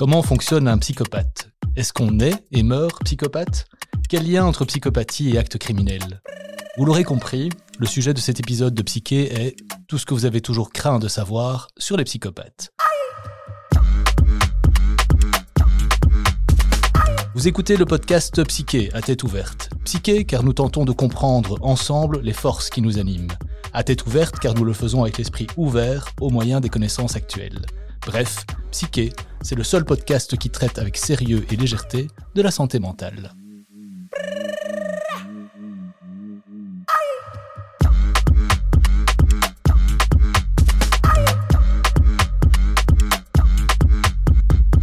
Comment fonctionne un psychopathe Est-ce qu'on est et meurt psychopathe Quel lien entre psychopathie et acte criminel Vous l'aurez compris, le sujet de cet épisode de Psyché est tout ce que vous avez toujours craint de savoir sur les psychopathes. Vous écoutez le podcast Psyché à tête ouverte. Psyché car nous tentons de comprendre ensemble les forces qui nous animent. À tête ouverte car nous le faisons avec l'esprit ouvert au moyen des connaissances actuelles. Bref, Psyché, c'est le seul podcast qui traite avec sérieux et légèreté de la santé mentale.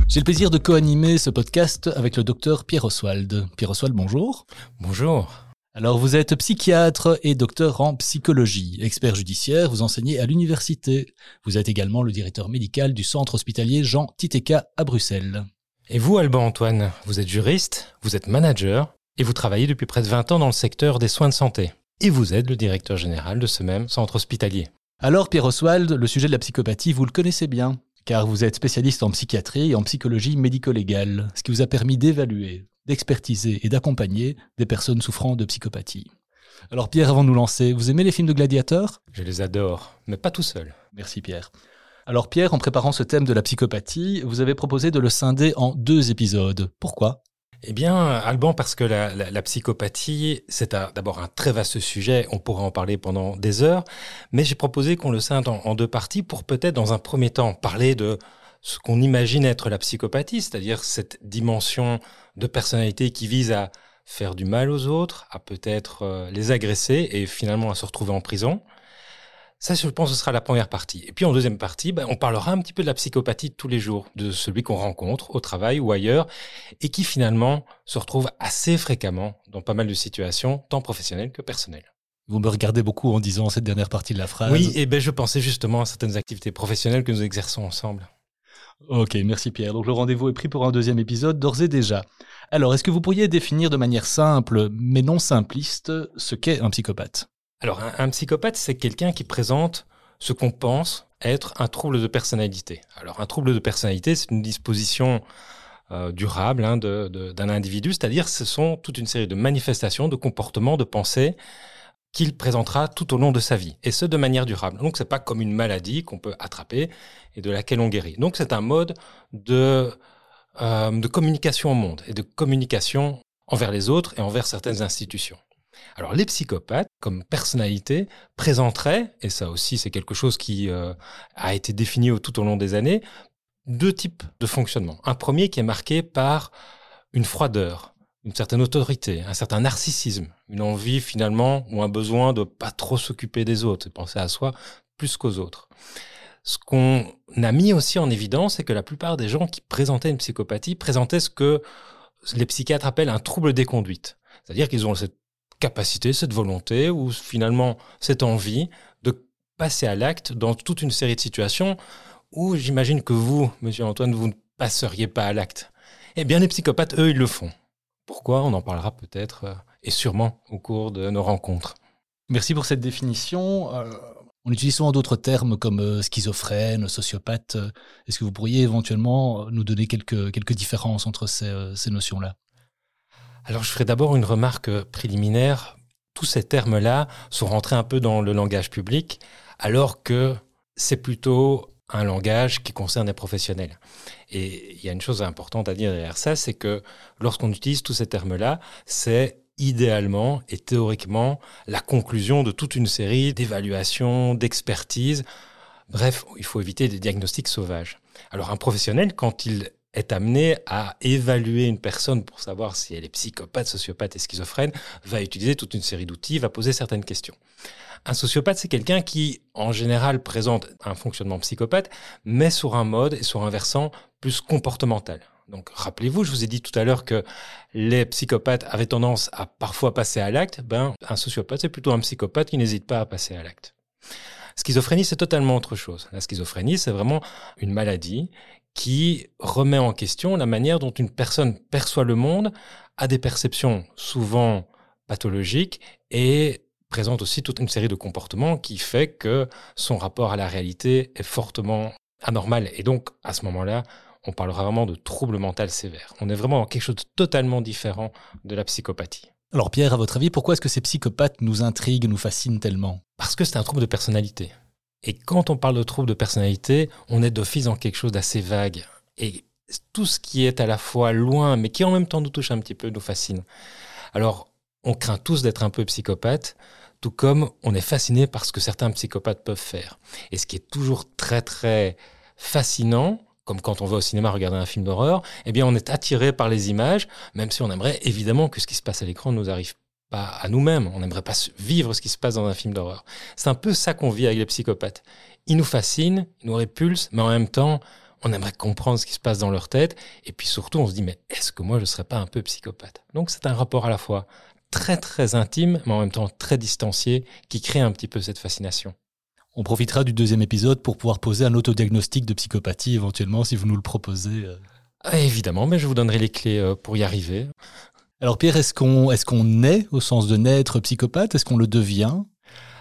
J'ai le plaisir de co-animer ce podcast avec le docteur Pierre Oswald. Pierre Oswald, bonjour. Bonjour. Alors, vous êtes psychiatre et docteur en psychologie, expert judiciaire, vous enseignez à l'université. Vous êtes également le directeur médical du centre hospitalier Jean Titeka à Bruxelles. Et vous, Alban Antoine, vous êtes juriste, vous êtes manager et vous travaillez depuis près de 20 ans dans le secteur des soins de santé. Et vous êtes le directeur général de ce même centre hospitalier. Alors, Pierre Oswald, le sujet de la psychopathie, vous le connaissez bien car vous êtes spécialiste en psychiatrie et en psychologie médico-légale, ce qui vous a permis d'évaluer, d'expertiser et d'accompagner des personnes souffrant de psychopathie. Alors Pierre, avant de nous lancer, vous aimez les films de gladiateurs? Je les adore, mais pas tout seul. Merci Pierre. Alors Pierre, en préparant ce thème de la psychopathie, vous avez proposé de le scinder en deux épisodes. Pourquoi? Eh bien, Alban, parce que la, psychopathie, c'est d'abord un très vaste sujet, on pourrait en parler pendant des heures, mais j'ai proposé qu'on le scinde en, deux parties pour peut-être, dans un premier temps, parler de ce qu'on imagine être la psychopathie, c'est-à-dire cette dimension de personnalité qui vise à faire du mal aux autres, à peut-être euh, les agresser et finalement à se retrouver en prison. Ça, je pense, ce sera la première partie. Et puis en deuxième partie, ben, on parlera un petit peu de la psychopathie de tous les jours, de celui qu'on rencontre au travail ou ailleurs, et qui finalement se retrouve assez fréquemment dans pas mal de situations, tant professionnelles que personnelles. Vous me regardez beaucoup en disant cette dernière partie de la phrase. Oui, et ben je pensais justement à certaines activités professionnelles que nous exerçons ensemble. Ok, merci Pierre. Donc le rendez-vous est pris pour un deuxième épisode d'ores et déjà. Alors, est-ce que vous pourriez définir de manière simple, mais non simpliste, ce qu'est un psychopathe? Alors, un, psychopathe, c'est quelqu'un qui présente ce qu'on pense être un trouble de personnalité. Alors, un trouble de personnalité, c'est une disposition euh, durable hein, d'un individu, c'est-à-dire ce sont toute une série de manifestations, de comportements, de pensées qu'il présentera tout au long de sa vie, et ce de manière durable. Donc, c'est pas comme une maladie qu'on peut attraper et de laquelle on guérit. Donc, c'est un mode de, euh, de communication au monde et de communication envers les autres et envers certaines institutions. Alors les psychopathes, comme personnalité, présenteraient, et ça aussi c'est quelque chose qui euh, a été défini tout au long des années, deux types de fonctionnement. Un premier qui est marqué par une froideur, une certaine autorité, un certain narcissisme, une envie finalement ou un besoin de pas trop s'occuper des autres, de penser à soi plus qu'aux autres. Ce qu'on a mis aussi en évidence, c'est que la plupart des gens qui présentaient une psychopathie présentaient ce que les psychiatres appellent un trouble des conduites. C'est-à-dire qu'ils ont cette capacité, cette volonté ou finalement cette envie de passer à l'acte dans toute une série de situations où j'imagine que vous, monsieur Antoine, vous ne passeriez pas à l'acte. Eh bien, les psychopathes, eux, ils le font. Pourquoi? On en parlera peut-être euh, et sûrement au cours de nos rencontres. Merci pour cette définition. Euh, on utilise souvent d'autres termes comme euh, schizophrène, sociopathe. Est-ce que vous pourriez éventuellement nous donner quelques, quelques différences entre ces, ces notions-là? Alors je ferai d'abord une remarque préliminaire. Tous ces termes-là sont rentrés un peu dans le langage public, alors que c'est plutôt un langage qui concerne les professionnels. Et il y a une chose importante à dire derrière ça, c'est que lorsqu'on utilise tous ces termes-là, c'est idéalement et théoriquement la conclusion de toute une série d'évaluations, d'expertises. Bref, il faut éviter des diagnostics sauvages. Alors un professionnel, quand il est amené à évaluer une personne pour savoir si elle est psychopathe, sociopathe et schizophrène, va utiliser toute une série d'outils, va poser certaines questions. Un sociopathe, c'est quelqu'un qui, en général, présente un fonctionnement psychopathe, mais sur un mode et sur un versant plus comportemental. Donc, rappelez-vous, je vous ai dit tout à l'heure que les psychopathes avaient tendance à parfois passer à l'acte. Ben, un sociopathe, c'est plutôt un psychopathe qui n'hésite pas à passer à l'acte. Schizophrénie, c'est totalement autre chose. La schizophrénie, c'est vraiment une maladie qui remet en question la manière dont une personne perçoit le monde, a des perceptions souvent pathologiques et présente aussi toute une série de comportements qui fait que son rapport à la réalité est fortement anormal. Et donc, à ce moment-là, on parlera vraiment de trouble mental sévère. On est vraiment dans quelque chose de totalement différent de la psychopathie. Alors Pierre, à votre avis, pourquoi est-ce que ces psychopathes nous intriguent, nous fascinent tellement? Parce que c'est un trouble de personnalité. Et quand on parle de trouble de personnalité, on est d'office dans quelque chose d'assez vague. Et tout ce qui est à la fois loin, mais qui en même temps nous touche un petit peu, nous fascine. Alors, on craint tous d'être un peu psychopathe, tout comme on est fasciné par ce que certains psychopathes peuvent faire. Et ce qui est toujours très très fascinant, comme quand on va au cinéma regarder un film d'horreur, eh bien on est attiré par les images, même si on aimerait évidemment que ce qui se passe à l'écran ne nous arrive pas à nous-mêmes. On n'aimerait pas vivre ce qui se passe dans un film d'horreur. C'est un peu ça qu'on vit avec les psychopathes. Ils nous fascinent, ils nous répulsent, mais en même temps, on aimerait comprendre ce qui se passe dans leur tête. Et puis surtout, on se dit, mais est-ce que moi, je ne serais pas un peu psychopathe? Donc c'est un rapport à la fois très très intime, mais en même temps très distancié, qui crée un petit peu cette fascination. On profitera du deuxième épisode pour pouvoir poser un autodiagnostic de psychopathie éventuellement, si vous nous le proposez. Euh. Ah, évidemment, mais je vous donnerai les clés euh, pour y arriver. Alors Pierre, est-ce qu'on est, au sens de naître psychopathe? Est-ce qu'on le devient?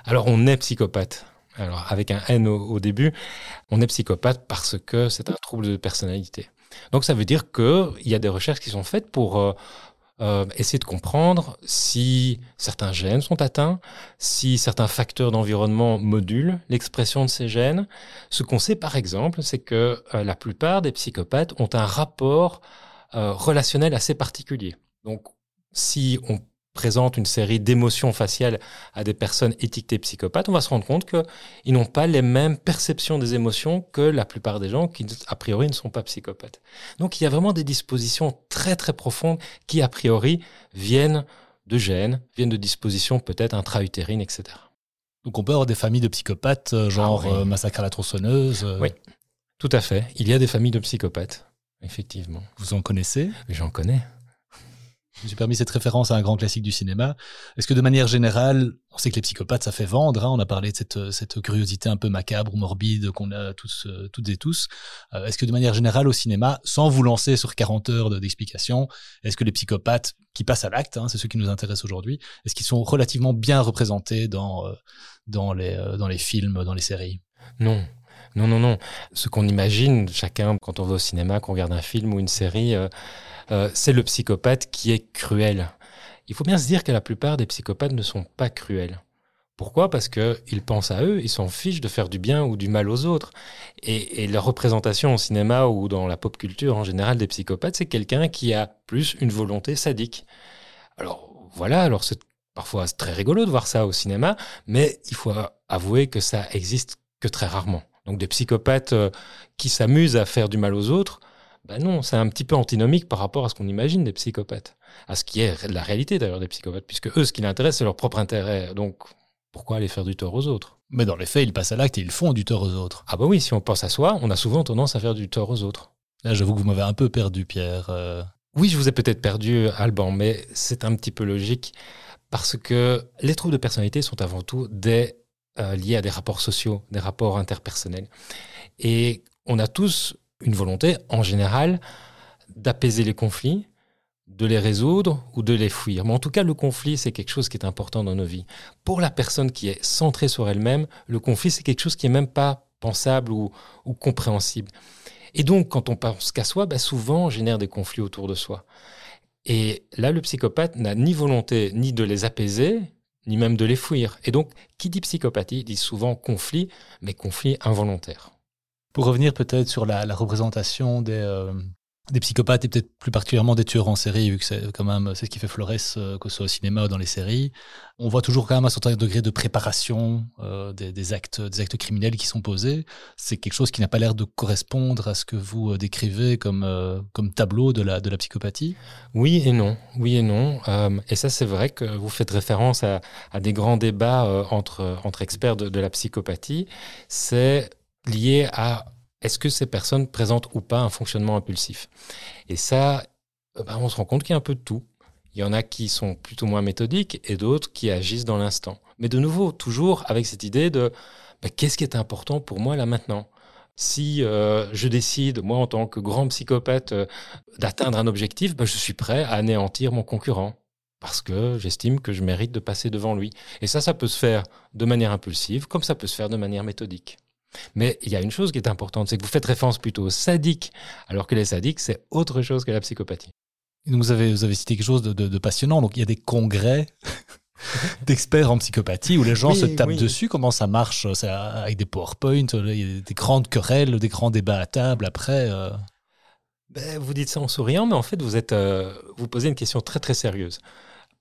Alors on est psychopathe. Alors avec un N au, début, on est psychopathe parce que c'est un trouble de personnalité. Donc ça veut dire qu'il y a des recherches qui sont faites pour euh, euh, essayer de comprendre si certains gènes sont atteints, si certains facteurs d'environnement modulent l'expression de ces gènes. Ce qu'on sait par exemple, c'est que euh, la plupart des psychopathes ont un rapport relationnel assez particulier. Donc si on présente une série d'émotions faciales à des personnes étiquetées psychopathes, on va se rendre compte qu'ils n'ont pas les mêmes perceptions des émotions que la plupart des gens qui, a priori, ne sont pas psychopathes. Donc il y a vraiment des dispositions très très profondes qui, a priori, viennent de gènes, viennent de dispositions peut-être intra-utérines, etc. Donc on peut avoir des familles de psychopathes, euh, genre ah euh, massacre à la tronçonneuse. Euh. Oui, tout à fait. Il y a des familles de psychopathes, effectivement. Vous en connaissez? J'en connais. Je me suis permis cette référence à un grand classique du cinéma. Est-ce que de manière générale, on sait que les psychopathes, ça fait vendre. Hein on a parlé de cette, cette, curiosité un peu macabre ou morbide qu'on a tous, euh, toutes et tous. Euh, est-ce que de manière générale au cinéma, sans vous lancer sur 40 heures d'explication, est-ce que les psychopathes qui passent à l'acte, hein, c'est ceux qui nous intéressent aujourd'hui, est-ce qu'ils sont relativement bien représentés dans, euh, dans, les, dans les films, dans les séries? Non. Non, non, non. Ce qu'on imagine, chacun, quand on va au cinéma, qu'on regarde un film ou une série, euh, c'est le psychopathe qui est cruel. Il faut bien se dire que la plupart des psychopathes ne sont pas cruels. Pourquoi? Parce qu'ils pensent à eux, ils s'en fichent de faire du bien ou du mal aux autres. Et, et, la représentation au cinéma ou dans la pop culture en général des psychopathes, c'est quelqu'un qui a plus une volonté sadique. Alors voilà, alors c'est parfois très rigolo de voir ça au cinéma, mais il faut avouer que ça existe que très rarement. Donc des psychopathes euh, qui s'amusent à faire du mal aux autres, ben non, c'est un petit peu antinomique par rapport à ce qu'on imagine des psychopathes, à ce qui est la réalité d'ailleurs des psychopathes, puisque eux, ce qui les intéresse, c'est leur propre intérêt. Donc, pourquoi aller faire du tort aux autres? Mais dans les faits, ils passent à l'acte et ils font du tort aux autres. Ah bah oui, si on pense à soi, on a souvent tendance à faire du tort aux autres. Là, j'avoue que vous m'avez un peu perdu, Pierre. Euh. Oui, je vous ai peut-être perdu, Alban, mais c'est un petit peu logique, parce que les troubles de personnalité sont avant tout des, euh, liés à des rapports sociaux, des rapports interpersonnels. Et on a tous une volonté, en général, d'apaiser les conflits, de les résoudre ou de les fuir. Mais en tout cas, le conflit, c'est quelque chose qui est important dans nos vies. Pour la personne qui est centrée sur elle-même, le conflit, c'est quelque chose qui n'est même pas pensable ou, compréhensible. Et donc, quand on pense qu'à soi, bah, souvent, on génère des conflits autour de soi. Et là, le psychopathe n'a ni volonté ni de les apaiser, ni même de les fuir. Et donc, qui dit psychopathie dit souvent conflit, mais conflit involontaire. Pour revenir peut-être sur la, représentation des, euh, des psychopathes et peut-être plus particulièrement des tueurs en série, vu que c'est quand même c'est ce qui fait Flores, euh, que ce soit au cinéma ou dans les séries, on voit toujours quand même un certain degré de préparation euh, des, actes, des actes criminels qui sont posés. C'est quelque chose qui n'a pas l'air de correspondre à ce que vous décrivez comme, comme tableau de la, de la psychopathie. Oui et non, oui et non. et ça, c'est vrai que vous faites référence à, des grands débats entre, entre experts de la psychopathie. C'est lié à est-ce que ces personnes présentent ou pas un fonctionnement impulsif? Et ça, euh, bah, on se rend compte qu'il y a un peu de tout. Il y en a qui sont plutôt moins méthodiques et d'autres qui agissent dans l'instant. Mais de nouveau, toujours avec cette idée de bah, qu'est-ce qui est important pour moi là maintenant? Si euh, je décide, moi en tant que grand psychopathe, euh, d'atteindre un objectif, bah, je suis prêt à anéantir mon concurrent parce que j'estime que je mérite de passer devant lui. Et ça, ça peut se faire de manière impulsive, comme ça peut se faire de manière méthodique. Mais il y a une chose qui est importante, c'est que vous faites référence plutôt aux sadiques, alors que les sadiques, c'est autre chose que la psychopathie. vous, avez, vous avez cité quelque chose de, passionnant. Donc, il y a des congrès d'experts en psychopathie où les gens se tapent dessus. Comment ça marche Avec des PowerPoint, il y a des grandes querelles, des grands débats à table après. Euh. Ben, vous dites ça en souriant, mais en fait, vous, êtes, euh, vous posez une question très très sérieuse.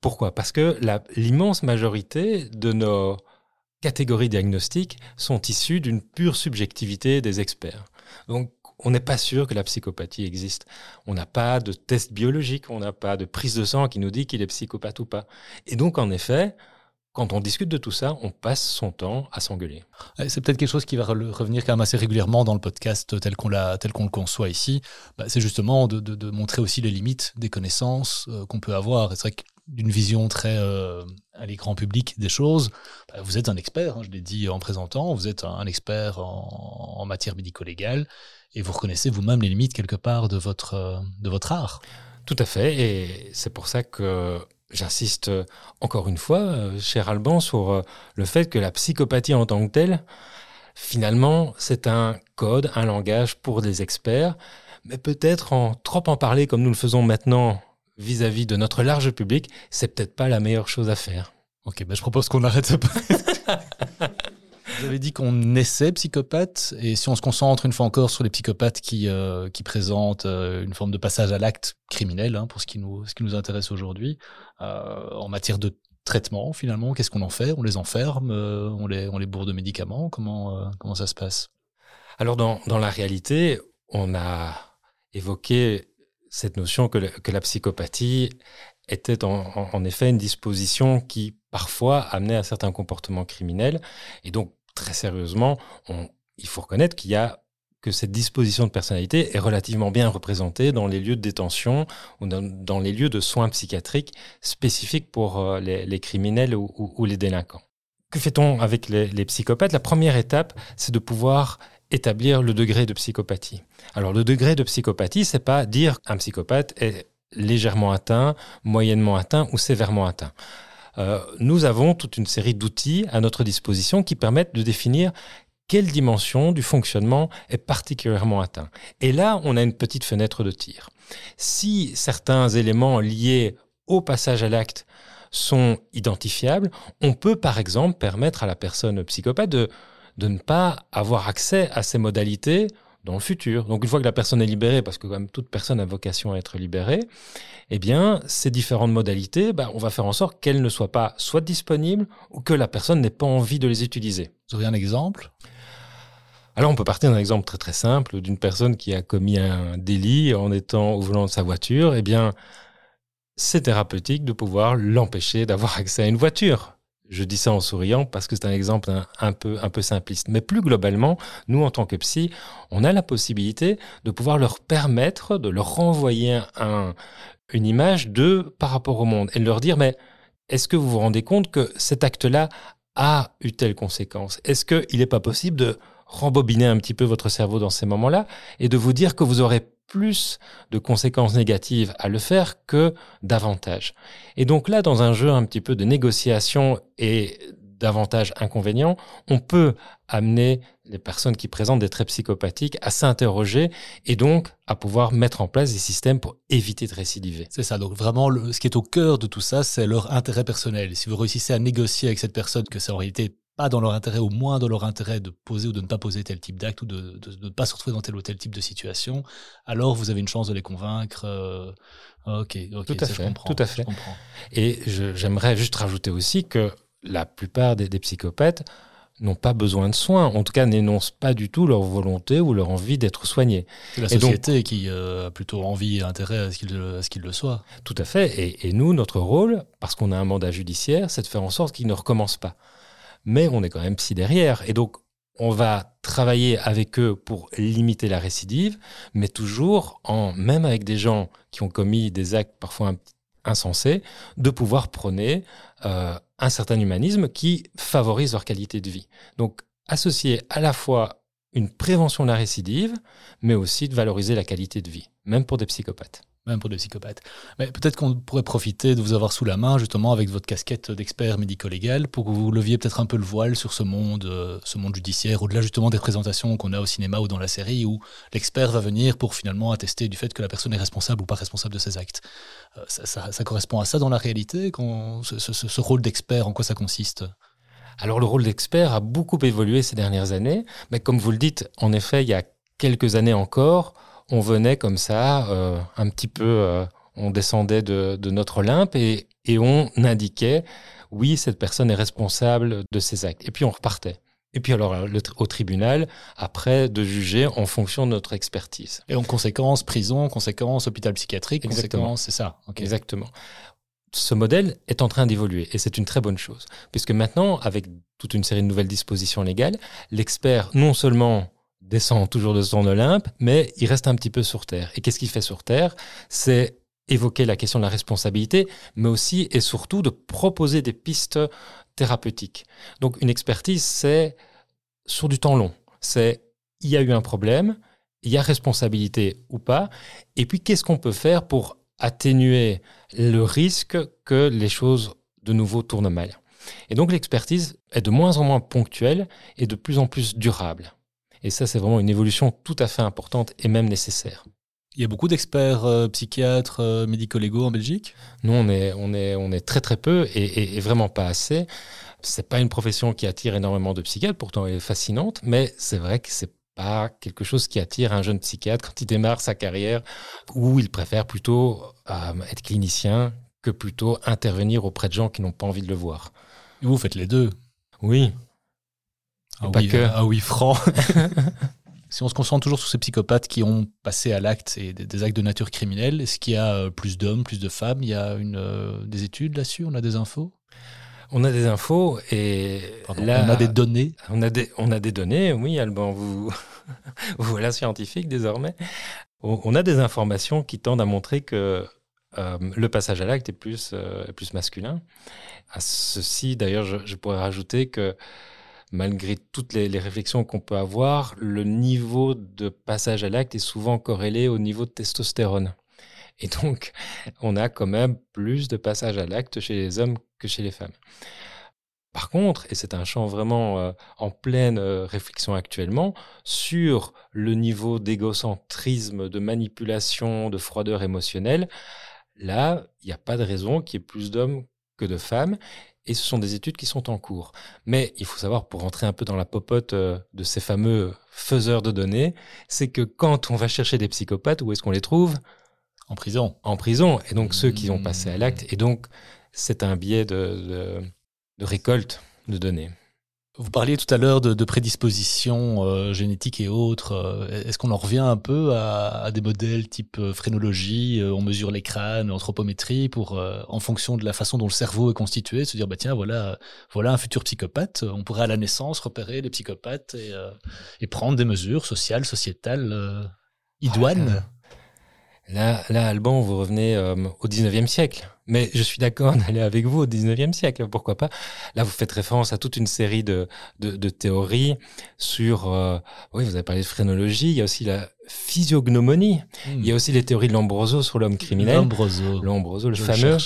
Pourquoi? Parce que l'immense majorité de nos catégories diagnostiques sont issues d'une pure subjectivité des experts. Donc, on n'est pas sûr que la psychopathie existe. On n'a pas de test biologique, on n'a pas de prise de sang qui nous dit qu'il est psychopathe ou pas. Et donc, en effet, quand on discute de tout ça, on passe son temps à s'engueuler. C'est peut-être quelque chose qui va revenir quand même assez régulièrement dans le podcast tel qu'on le conçoit ici. Bah, c'est justement de, montrer aussi les limites des connaissances euh, qu'on peut avoir. C'est vrai que d'une vision très euh, à l'écran public des choses, bah, vous êtes un expert, hein, je l'ai dit en présentant, vous êtes un, expert en, matière médico-légale et vous reconnaissez vous-même les limites quelque part de votre, euh, de votre art. Tout à fait, et c'est pour ça que j'insiste encore une fois, euh, cher Alban, sur le fait que la psychopathie en tant que telle, finalement, c'est un code, un langage pour des experts, mais peut-être en trop en parler comme nous le faisons maintenant vis-à-vis de notre large public, c'est peut-être pas la meilleure chose à faire. Ok, ben je propose qu'on arrête. Vous avez dit qu'on essaie psychopathe, et si on se concentre une fois encore sur les psychopathes qui, euh, qui présentent euh, une forme de passage à l'acte criminel, hein, pour ce qui nous, ce qui nous intéresse aujourd'hui, euh, en matière de traitement finalement, qu'est-ce qu'on en fait? On les enferme on, les, on les bourre de médicaments? Comment, comment ça se passe? Alors dans, dans la réalité, on a évoqué cette notion que, la psychopathie était en, effet une disposition qui parfois amenait à certains comportements criminels. Et donc, très sérieusement, il faut reconnaître qu'il y a que cette disposition de personnalité est relativement bien représentée dans les lieux de détention ou dans, les lieux de soins psychiatriques spécifiques pour euh, les, criminels ou, les délinquants. Que fait-on avec les psychopathes? La première étape, c'est de pouvoir établir le degré de psychopathie. Alors le degré de psychopathie, c'est pas dire qu'un psychopathe est légèrement atteint, moyennement atteint ou sévèrement atteint. Euh, nous avons toute une série d'outils à notre disposition qui permettent de définir quelle dimension du fonctionnement est particulièrement atteint. Et là, on a une petite fenêtre de tir. Si certains éléments liés au passage à l'acte sont identifiables, on peut par exemple permettre à la personne psychopathe de de ne pas avoir accès à ces modalités dans le futur. Donc une fois que la personne est libérée, parce que comme toute personne a vocation à être libérée, eh bien ces différentes modalités, bah, on va faire en sorte qu'elles ne soient pas soit disponibles ou que la personne n'ait pas envie de les utiliser. Vous auriez un exemple? Alors on peut partir d'un exemple très très simple d'une personne qui a commis un délit en étant au volant de sa voiture. Eh bien, c'est thérapeutique de pouvoir l'empêcher d'avoir accès à une voiture. Je dis ça en souriant parce que c'est un exemple un, peu, un peu simpliste. Mais plus globalement, nous, en tant que psy, on a la possibilité de pouvoir leur permettre de leur renvoyer un, une image de par rapport au monde et de leur dire, mais est-ce que vous vous rendez compte que cet acte-là a eu telle conséquence? Est-ce qu'il n'est pas possible de rembobiner un petit peu votre cerveau dans ces moments-là et de vous dire que vous aurez plus de conséquences négatives à le faire que davantage. Et donc là, dans un jeu un petit peu de négociation et davantage inconvénients, on peut amener les personnes qui présentent des traits psychopathiques à s'interroger et donc à pouvoir mettre en place des systèmes pour éviter de récidiver. C'est ça, donc vraiment ce qui est au cœur de tout ça, c'est leur intérêt personnel. Si vous réussissez à négocier avec cette personne que c'est en réalité pas dans leur intérêt, au moins dans leur intérêt de poser ou de ne pas poser tel type d'acte ou de, ne pas se retrouver dans tel ou tel type de situation, alors vous avez une chance de les convaincre. Euh, ok, ok, tout à fait, tout à fait. Et j'aimerais juste rajouter aussi que la plupart des, psychopathes n'ont pas besoin de soins, en tout cas n'énoncent pas du tout leur volonté ou leur envie d'être soignés. C'est la société qui euh, a plutôt envie et intérêt à ce qu'il le soit. Tout à fait. Et, et nous, notre rôle, parce qu'on a un mandat judiciaire, c'est de faire en sorte qu'ils ne recommencent pas mais on est quand même psy derrière. Et donc, on va travailler avec eux pour limiter la récidive, mais toujours en, même avec des gens qui ont commis des actes parfois insensés, de pouvoir prôner euh, un certain humanisme qui favorise leur qualité de vie. Donc, associer à la fois une prévention de la récidive, mais aussi de valoriser la qualité de vie, même pour des psychopathes. Même pour des psychopathes. Mais peut-être qu'on pourrait profiter de vous avoir sous la main, justement, avec votre casquette d'expert médico-légal, pour que vous leviez peut-être un peu le voile sur ce monde, euh, ce monde judiciaire, au-delà justement des présentations qu'on a au cinéma ou dans la série, où l'expert va venir pour finalement attester du fait que la personne est responsable ou pas responsable de ses actes. Euh, ça, correspond à ça dans la réalité, quand, ce, ce rôle d'expert, en quoi ça consiste? Alors le rôle d'expert a beaucoup évolué ces dernières années, mais comme vous le dites, en effet, il y a quelques années encore, on venait comme ça, euh, un petit peu, euh, on descendait de, notre Olympe et, on indiquait, oui, cette personne est responsable de ses actes. Et puis on repartait. Et puis alors au tribunal, après, de juger en fonction de notre expertise. Et en conséquence, prison, conséquence, hôpital psychiatrique, conséquence, c'est ça. Exactement. Ce modèle est en train d'évoluer et c'est une très bonne chose, puisque maintenant, avec toute une série de nouvelles dispositions légales, l'expert non seulement descend toujours de son Olympe, mais il reste un petit peu sur Terre. Et qu'est-ce qu'il fait sur Terre? C'est évoquer la question de la responsabilité, mais aussi et surtout de proposer des pistes thérapeutiques. Donc une expertise, c'est sur du temps long. C'est il y a eu un problème, il y a responsabilité ou pas, et puis qu'est-ce qu'on peut faire pour atténuer le risque que les choses de nouveau tournent mal? Et donc l'expertise est de moins en moins ponctuelle et de plus en plus durable. Et ça, c'est vraiment une évolution tout à fait importante et même nécessaire. Il y a beaucoup d'experts euh, psychiatres, euh, médico-légaux en Belgique? Nous, on est, on, est, on est très très peu et, vraiment pas assez. C'est pas une profession qui attire énormément de psychiatres, pourtant elle est fascinante, mais c'est vrai que c'est pas quelque chose qui attire un jeune psychiatre quand il démarre sa carrière, où il préfère plutôt euh, être clinicien que plutôt intervenir auprès de gens qui n'ont pas envie de le voir. vous faites les deux? Oui, ah oui, que. ah oui, franc. si on se concentre toujours sur ces psychopathes qui ont passé à l'acte et des, actes de nature criminelle, est-ce qu'il y a euh, plus d'hommes, plus de femmes? Il y a une, euh, des études là-dessus? On a des infos? On a des infos et là, on a des données. On a des, on a des données, oui, Alban, vous, vous voilà scientifique désormais. On a des informations qui tendent à montrer que euh, le passage à l'acte est plus, plus masculin. À ceci, d'ailleurs, je, je, pourrais rajouter que malgré toutes les, réflexions qu'on peut avoir, le niveau de passage à l'acte est souvent corrélé au niveau de testostérone. Et donc, on a quand même plus de passage à l'acte chez les hommes que chez les femmes. Par contre, et c'est un champ vraiment euh, en pleine euh, réflexion actuellement, sur le niveau d'égocentrisme, de manipulation, de froideur émotionnelle, là, il n'y a pas de raison qu'il y ait plus d'hommes que de femmes et ce sont des études qui sont en cours. Mais il faut savoir, pour rentrer un peu dans la popote euh, de ces fameux faiseurs de données, c'est que quand on va chercher des psychopathes, où est-ce qu'on les trouve? En prison. En prison. Et donc ceux qui ont passé à l'acte. Et donc c'est un biais de, de récolte de données. Vous parliez tout à l'heure de, prédispositions euh, génétiques et autres. Euh, est-ce qu'on en revient un peu à, des modèles type euh, phrénologie On mesure les crânes, anthropométrie, pour, en fonction de la façon dont le cerveau est constitué, se dire bah tiens voilà voilà un futur psychopathe. On pourrait à la naissance repérer les psychopathes et, prendre des mesures sociales, sociétales idoines. Là, là, Alban, vous revenez au 19e siècle. Mais je suis d'accord d'aller avec vous au 19e siècle, pourquoi pas. Là, vous faites référence à toute une série de, de, de théories sur... Euh, oui, vous avez parlé de phrénologie, il y a aussi la physiognomonie, hmm. il y a aussi les théories de Lombroso sur l'homme criminel. Lombroso. Lombroso, le fameux.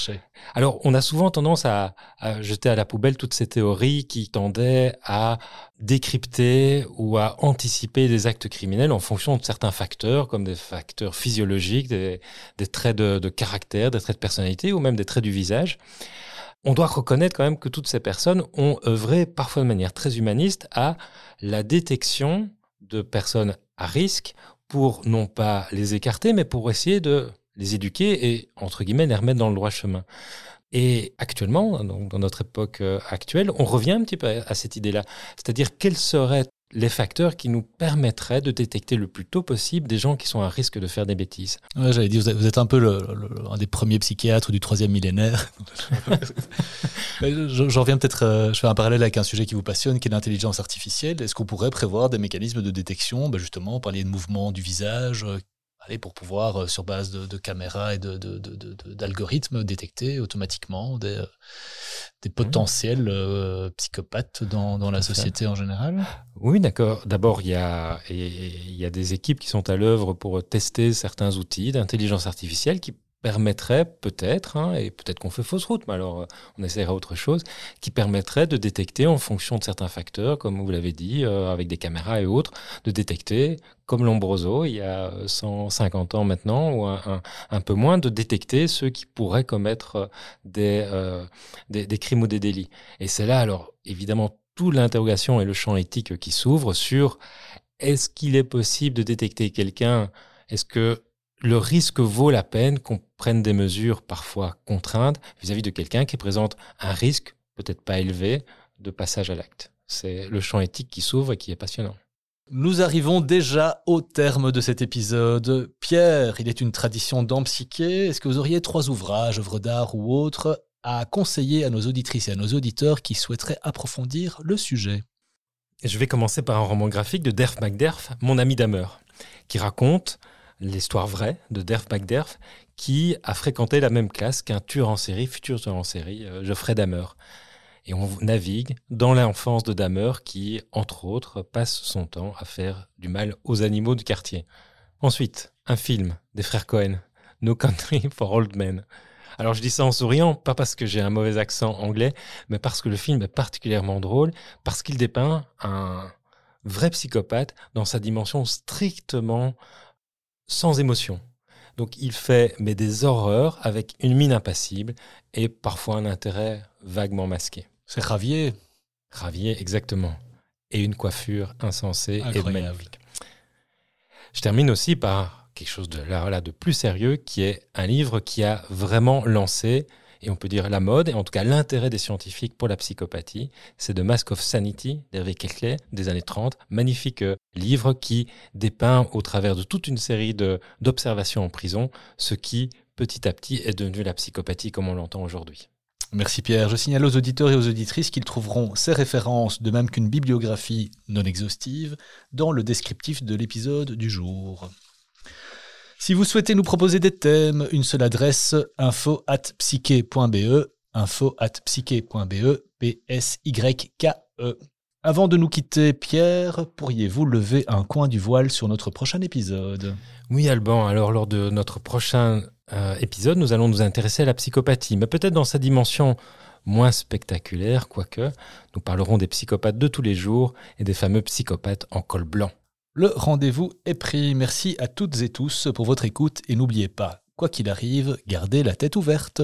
Alors, on a souvent tendance à, à, jeter à la poubelle toutes ces théories qui tendaient à décrypter ou à anticiper des actes criminels en fonction de certains facteurs, comme des facteurs physiologiques, des, des traits de, de caractère, des traits de personnalité, ou même des traits du visage. On doit reconnaître quand même que toutes ces personnes ont œuvré parfois de manière très humaniste à la détection de personnes à risque pour non pas les écarter, mais pour essayer de les éduquer et, entre guillemets, les remettre dans le droit chemin. Et actuellement, dans notre époque euh, actuelle, on revient un petit peu à cette idée-là. C'est-à-dire, quelle serait les facteurs qui nous permettraient de détecter le plus tôt possible des gens qui sont à risque de faire des bêtises. Ouais, J'avais dit, vous êtes un peu le, un des premiers psychiatres du troisième millénaire. J'en reviens peut-être, euh, je fais un parallèle avec un sujet qui vous passionne, qui est l'intelligence artificielle. Est-ce qu'on pourrait prévoir des mécanismes de détection, ben justement, parler de mouvement du visage, euh, pour pouvoir, euh, sur base de, caméras et d'algorithmes, détecter automatiquement des, des potentiels euh, psychopathes dans, dans la société en général. Oui, d'accord. D'abord, il y a, il y a des équipes qui sont à l'œuvre pour tester certains outils d'intelligence artificielle qui permettrait peut-être, hein, et peut-être qu'on fait fausse route, mais alors euh, on essaiera autre chose, qui permettrait de détecter en fonction de certains facteurs, comme vous l'avez dit, euh, avec des caméras et autres, de détecter, comme Lombroso, il y a 150 ans maintenant, ou un, peu moins, de détecter ceux qui pourraient commettre euh, des, des, des crimes ou des délits. Et c'est là, alors, évidemment, toute l'interrogation et le champ éthique qui s'ouvre sur est-ce qu'il est possible de détecter quelqu'un? Est-ce que le risque vaut la peine qu'on prenne des mesures parfois contraintes vis-à-vis de quelqu'un qui présente un risque, peut-être pas élevé, de passage à l'acte. C'est le champ éthique qui s'ouvre et qui est passionnant. Nous arrivons déjà au terme de cet épisode. Pierre, il est une tradition dans Psyché. Est-ce que vous auriez trois ouvrages, œuvres d'art ou autres, à conseiller à nos auditrices et à nos auditeurs qui souhaiteraient approfondir le sujet? Je vais commencer par un roman graphique de Derf McDerf, Mon ami Damer, qui raconte l'histoire vraie de Derf McDerf, qui a fréquenté la même classe qu'un tueur en série, futur tueur en série, euh, Geoffrey Dahmer. Et on navigue dans l'enfance de Dahmer qui, entre autres, passe son temps à faire du mal aux animaux du quartier. Ensuite, un film des frères Cohen, No Country for Old Men. Alors je dis ça en souriant, pas parce que j'ai un mauvais accent anglais, mais parce que le film est particulièrement drôle, parce qu'il dépeint un vrai psychopathe dans sa dimension strictement sans émotion. Donc il fait mais des horreurs avec une mine impassible et parfois un intérêt vaguement masqué. C'est Ravier. Ravier, exactement. Et une coiffure insensée et magnifique. Je termine aussi par quelque chose de, là, de plus sérieux qui est un livre qui a vraiment lancé et on peut dire la mode, et en tout cas l'intérêt des scientifiques pour la psychopathie, c'est The Mask of Sanity d'Hervé Keckley des années 30, magnifique euh, livre qui dépeint au travers de toute une série d'observations en prison ce qui petit à petit est devenu la psychopathie comme on l'entend aujourd'hui. Merci Pierre. Je signale aux auditeurs et aux auditrices qu'ils trouveront ces références, de même qu'une bibliographie non exhaustive, dans le descriptif de l'épisode du jour. Si vous souhaitez nous proposer des thèmes, une seule adresse info at psyche.be, info at psyche.be, P-S-Y-K-E. Avant de nous quitter, Pierre, pourriez-vous lever un coin du voile sur notre prochain épisode? Oui, Alban. Alors, lors de notre prochain euh, épisode, nous allons nous intéresser à la psychopathie, mais peut-être dans sa dimension moins spectaculaire, quoique nous parlerons des psychopathes de tous les jours et des fameux psychopathes en col blanc. Le rendez-vous est pris. Merci à toutes et tous pour votre écoute et n'oubliez pas, quoi qu'il arrive, gardez la tête ouverte.